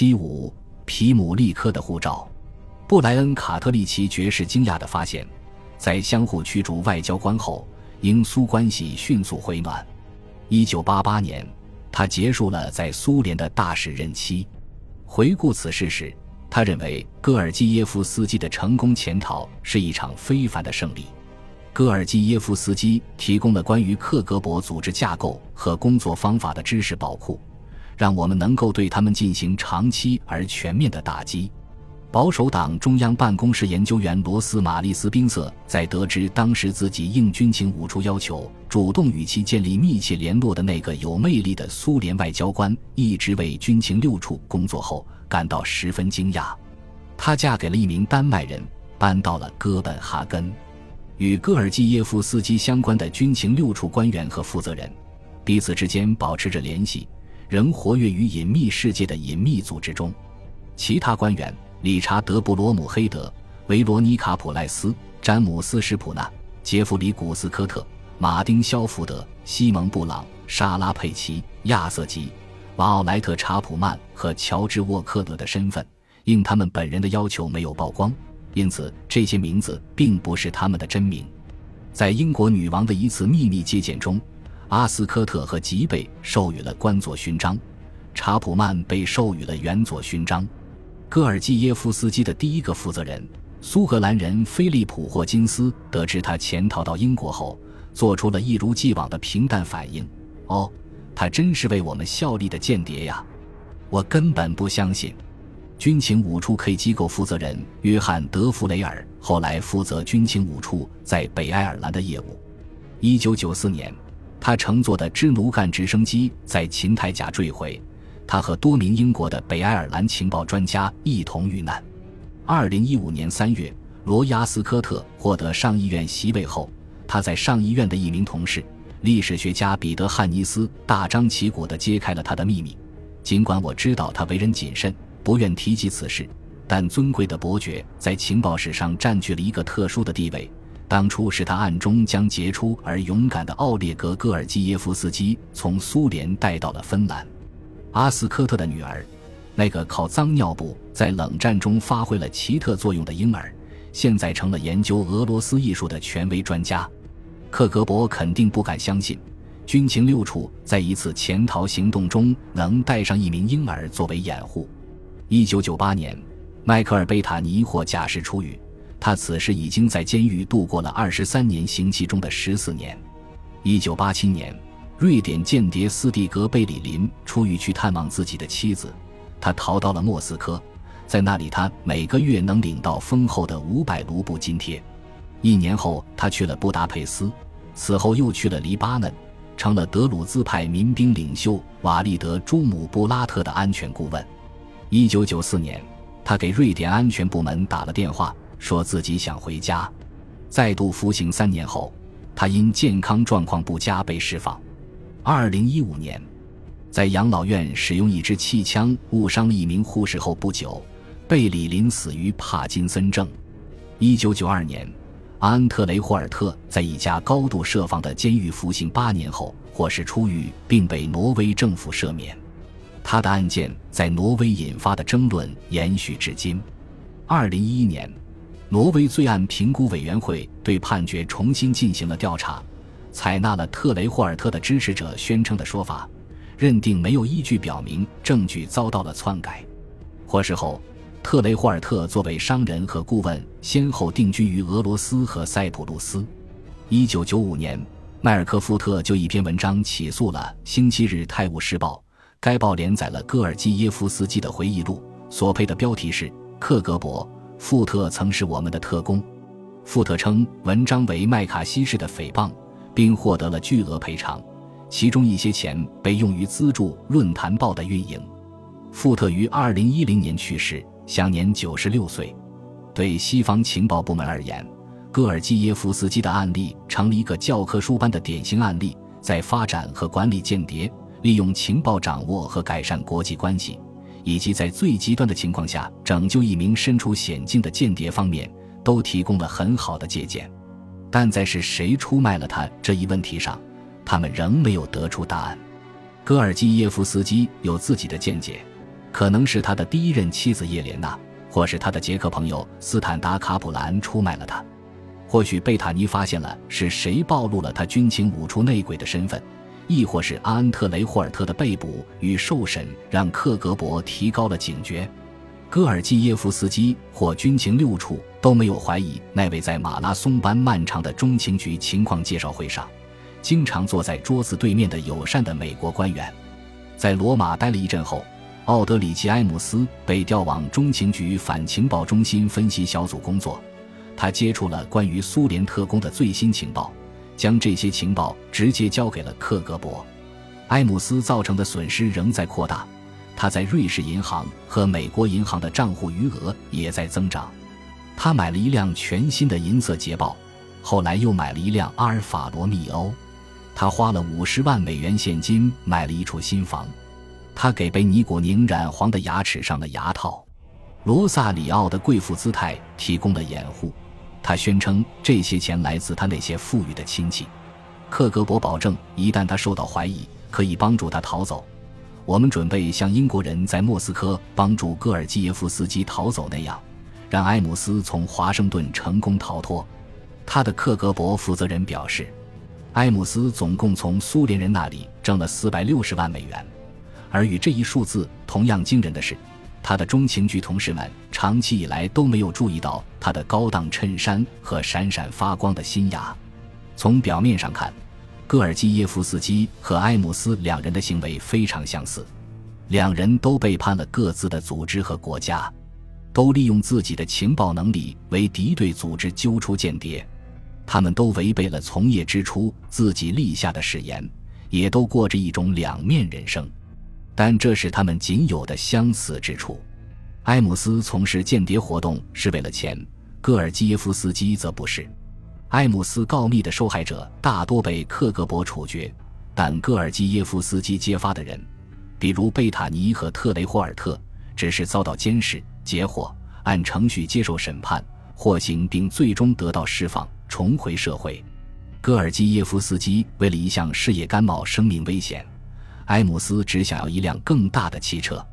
七五皮姆利科的护照，布莱恩·卡特利奇爵士惊讶地发现，在相互驱逐外交官后，英苏关系迅速回暖。一九八八年，他结束了在苏联的大使任期。回顾此事时，他认为戈尔基耶夫斯基的成功潜逃是一场非凡的胜利。戈尔基耶夫斯基提供了关于克格勃组织架构和工作方法的知识宝库。让我们能够对他们进行长期而全面的打击。保守党中央办公室研究员罗斯玛丽斯宾瑟在得知当时自己应军情五处要求，主动与其建立密切联络的那个有魅力的苏联外交官一直为军情六处工作后，感到十分惊讶。她嫁给了一名丹麦人，搬到了哥本哈根。与戈尔基耶夫斯基相关的军情六处官员和负责人，彼此之间保持着联系。仍活跃于隐秘世界的隐秘组织中，其他官员理查德·布罗姆黑德、维罗妮卡·普赖斯、詹姆斯·史普纳、杰弗里·古斯科特、马丁·肖福德、西蒙·布朗、莎拉·佩奇、亚瑟·吉、瓦奥莱特·查普曼和乔治·沃克勒的身份，应他们本人的要求没有曝光，因此这些名字并不是他们的真名。在英国女王的一次秘密接见中。阿斯科特和吉贝授予了官佐勋章，查普曼被授予了元佐勋章。戈尔基耶夫斯基的第一个负责人苏格兰人菲利普霍金斯得知他潜逃到英国后，做出了一如既往的平淡反应：“哦，他真是为我们效力的间谍呀！我根本不相信。”军情五处 K 机构负责人约翰德弗雷尔后来负责军情五处在北爱尔兰的业务。一九九四年。他乘坐的支奴干直升机在琴台甲坠毁，他和多名英国的北爱尔兰情报专家一同遇难。二零一五年三月，罗亚斯科特获得上议院席位后，他在上议院的一名同事、历史学家彼得汉尼斯大张旗鼓地揭开了他的秘密。尽管我知道他为人谨慎，不愿提及此事，但尊贵的伯爵在情报史上占据了一个特殊的地位。当初是他暗中将杰出而勇敢的奥列格·戈尔基耶夫斯基从苏联带到了芬兰。阿斯科特的女儿，那个靠脏尿布在冷战中发挥了奇特作用的婴儿，现在成了研究俄罗斯艺术的权威专家。克格勃肯定不敢相信，军情六处在一次潜逃行动中能带上一名婴儿作为掩护。一九九八年，迈克尔·贝塔尼获假释出狱。他此时已经在监狱度过了二十三年刑期中的十四年。一九八七年，瑞典间谍斯蒂格·贝里林出狱去探望自己的妻子，他逃到了莫斯科，在那里他每个月能领到丰厚的五百卢布津贴。一年后，他去了布达佩斯，此后又去了黎巴嫩，成了德鲁兹派民兵领袖瓦利德·朱姆布拉特的安全顾问。一九九四年，他给瑞典安全部门打了电话。说自己想回家，再度服刑三年后，他因健康状况不佳被释放。二零一五年，在养老院使用一支气枪误伤了一名护士后不久，贝里林死于帕金森症。一九九二年，安特雷霍尔特在一家高度设防的监狱服刑八年后获释出狱，并被挪威政府赦免。他的案件在挪威引发的争论延续至今。二零一一年。挪威罪案评估委员会对判决重新进行了调查，采纳了特雷霍尔特的支持者宣称的说法，认定没有依据表明证据遭到了篡改。获释后，特雷霍尔特作为商人和顾问，先后定居于俄罗斯和塞浦路斯。一九九五年，迈尔科夫特就一篇文章起诉了《星期日泰晤士报》，该报连载了戈尔基耶夫斯基的回忆录，所配的标题是“克格勃”。富特曾是我们的特工，富特称文章为麦卡锡式的诽谤，并获得了巨额赔偿，其中一些钱被用于资助《论坛报》的运营。富特于二零一零年去世，享年九十六岁。对西方情报部门而言，戈尔基耶夫斯基的案例成了一个教科书般的典型案例，在发展和管理间谍、利用情报掌握和改善国际关系。以及在最极端的情况下拯救一名身处险境的间谍方面，都提供了很好的借鉴。但在是谁出卖了他这一问题上，他们仍没有得出答案。戈尔基耶夫斯基有自己的见解，可能是他的第一任妻子叶莲娜，或是他的捷克朋友斯坦达卡普兰出卖了他。或许贝塔尼发现了是谁暴露了他军情五处内鬼的身份，亦或是阿恩特雷霍尔特的被捕与受审让克格勃提高了警觉。戈尔基耶夫斯基或军情六处都没有怀疑那位在马拉松般漫长的中情局情况介绍会上，经常坐在桌子对面的友善的美国官员。在罗马待了一阵后，奥德里奇·埃姆斯被调往中情局反情报中心分析小组工作。他接触了关于苏联特工的最新情报，将这些情报直接交给了克格勃。埃姆斯造成的损失仍在扩大。他在瑞士银行和美国银行的账户余额也在增长。他买了一辆全新的银色捷豹，后来又买了一辆阿尔法罗密欧。他花了五十万美元现金买了一处新房。他给被尼古宁染黄的牙齿上了牙套。罗萨里奥的贵妇姿态提供了掩护。他宣称这些钱来自他那些富裕的亲戚。克格勃保证，一旦他受到怀疑，可以帮助他逃走。我们准备像英国人在莫斯科帮助戈尔基耶夫斯基逃走那样，让埃姆斯从华盛顿成功逃脱。他的克格勃负责人表示，埃姆斯总共从苏联人那里挣了四百六十万美元。而与这一数字同样惊人的是，他的中情局同事们长期以来都没有注意到他的高档衬衫和闪闪发光的新牙。从表面上看。戈尔基耶夫斯基和埃姆斯两人的行为非常相似，两人都背叛了各自的组织和国家，都利用自己的情报能力为敌对组织揪出间谍，他们都违背了从业之初自己立下的誓言，也都过着一种两面人生，但这是他们仅有的相似之处。埃姆斯从事间谍活动是为了钱，戈尔基耶夫斯基则不是。埃姆斯告密的受害者大多被克格勃处决，但戈尔基耶夫斯基揭发的人，比如贝塔尼和特雷霍尔特，只是遭到监视、截获，按程序接受审判、获刑，并最终得到释放，重回社会。戈尔基耶夫斯基为了一项事业甘冒生命危险，埃姆斯只想要一辆更大的汽车。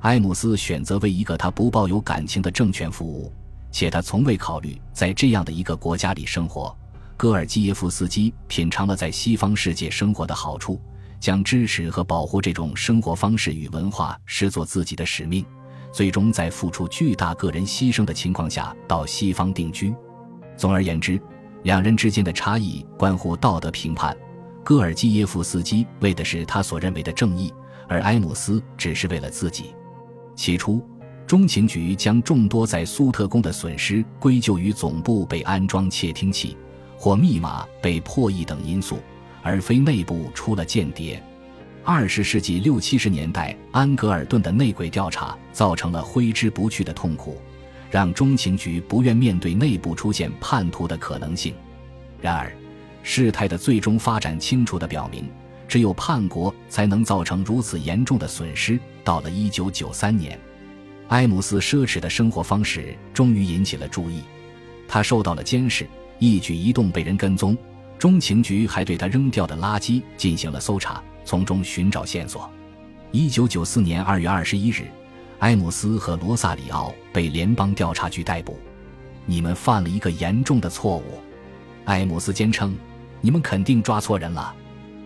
埃姆斯选择为一个他不抱有感情的政权服务。且他从未考虑在这样的一个国家里生活。戈尔基耶夫斯基品尝了在西方世界生活的好处，将支持和保护这种生活方式与文化视作自己的使命，最终在付出巨大个人牺牲的情况下到西方定居。总而言之，两人之间的差异关乎道德评判。戈尔基耶夫斯基为的是他所认为的正义，而埃姆斯只是为了自己。起初。中情局将众多在苏特宫的损失归咎于总部被安装窃听器或密码被破译等因素，而非内部出了间谍。二十世纪六七十年代，安格尔顿的内鬼调查造成了挥之不去的痛苦，让中情局不愿面对内部出现叛徒的可能性。然而，事态的最终发展清楚地表明，只有叛国才能造成如此严重的损失。到了一九九三年。埃姆斯奢侈的生活方式终于引起了注意，他受到了监视，一举一动被人跟踪。中情局还对他扔掉的垃圾进行了搜查，从中寻找线索。一九九四年二月二十一日，埃姆斯和罗萨里奥被联邦调查局逮捕。你们犯了一个严重的错误，埃姆斯坚称，你们肯定抓错人了。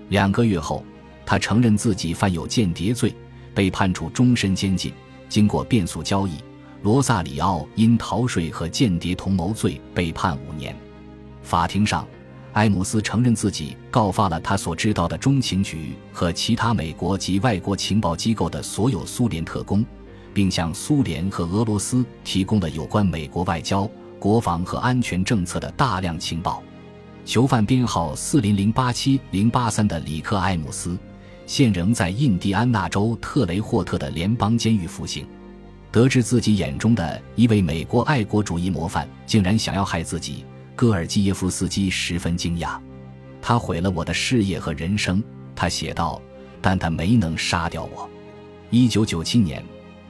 两个月后，他承认自己犯有间谍罪，被判处终身监禁。经过变速交易，罗萨里奥因逃税和间谍同谋罪被判五年。法庭上，埃姆斯承认自己告发了他所知道的中情局和其他美国及外国情报机构的所有苏联特工，并向苏联和俄罗斯提供了有关美国外交、国防和安全政策的大量情报。囚犯编号四零零八七零八三的里克·埃姆斯。现仍在印第安纳州特雷霍特的联邦监狱服刑。得知自己眼中的一位美国爱国主义模范竟然想要害自己，戈尔基耶夫斯基十分惊讶。他毁了我的事业和人生，他写道。但他没能杀掉我。一九九七年，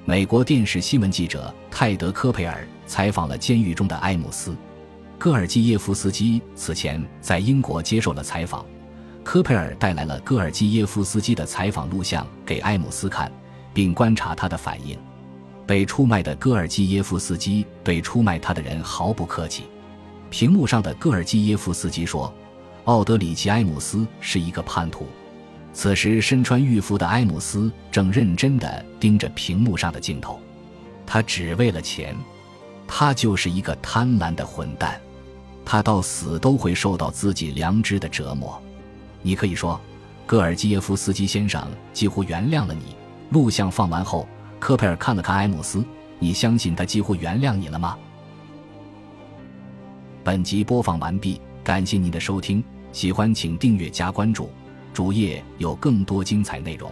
美国电视新闻记者泰德·科佩尔采访了监狱中的埃姆斯。戈尔基耶夫斯基此前在英国接受了采访。科佩尔带来了戈尔基耶夫斯基的采访录像给埃姆斯看，并观察他的反应。被出卖的戈尔基耶夫斯基对出卖他的人毫不客气。屏幕上的戈尔基耶夫斯基说：“奥德里奇·埃姆斯是一个叛徒。”此时，身穿浴服的埃姆斯正认真地盯着屏幕上的镜头。他只为了钱，他就是一个贪婪的混蛋。他到死都会受到自己良知的折磨。你可以说，戈尔基耶夫斯基先生几乎原谅了你。录像放完后。科佩尔看了看埃姆斯，你相信他几乎原谅你了吗？本集播放完毕，感谢您的收听，喜欢请订阅加关注，主页有更多精彩内容。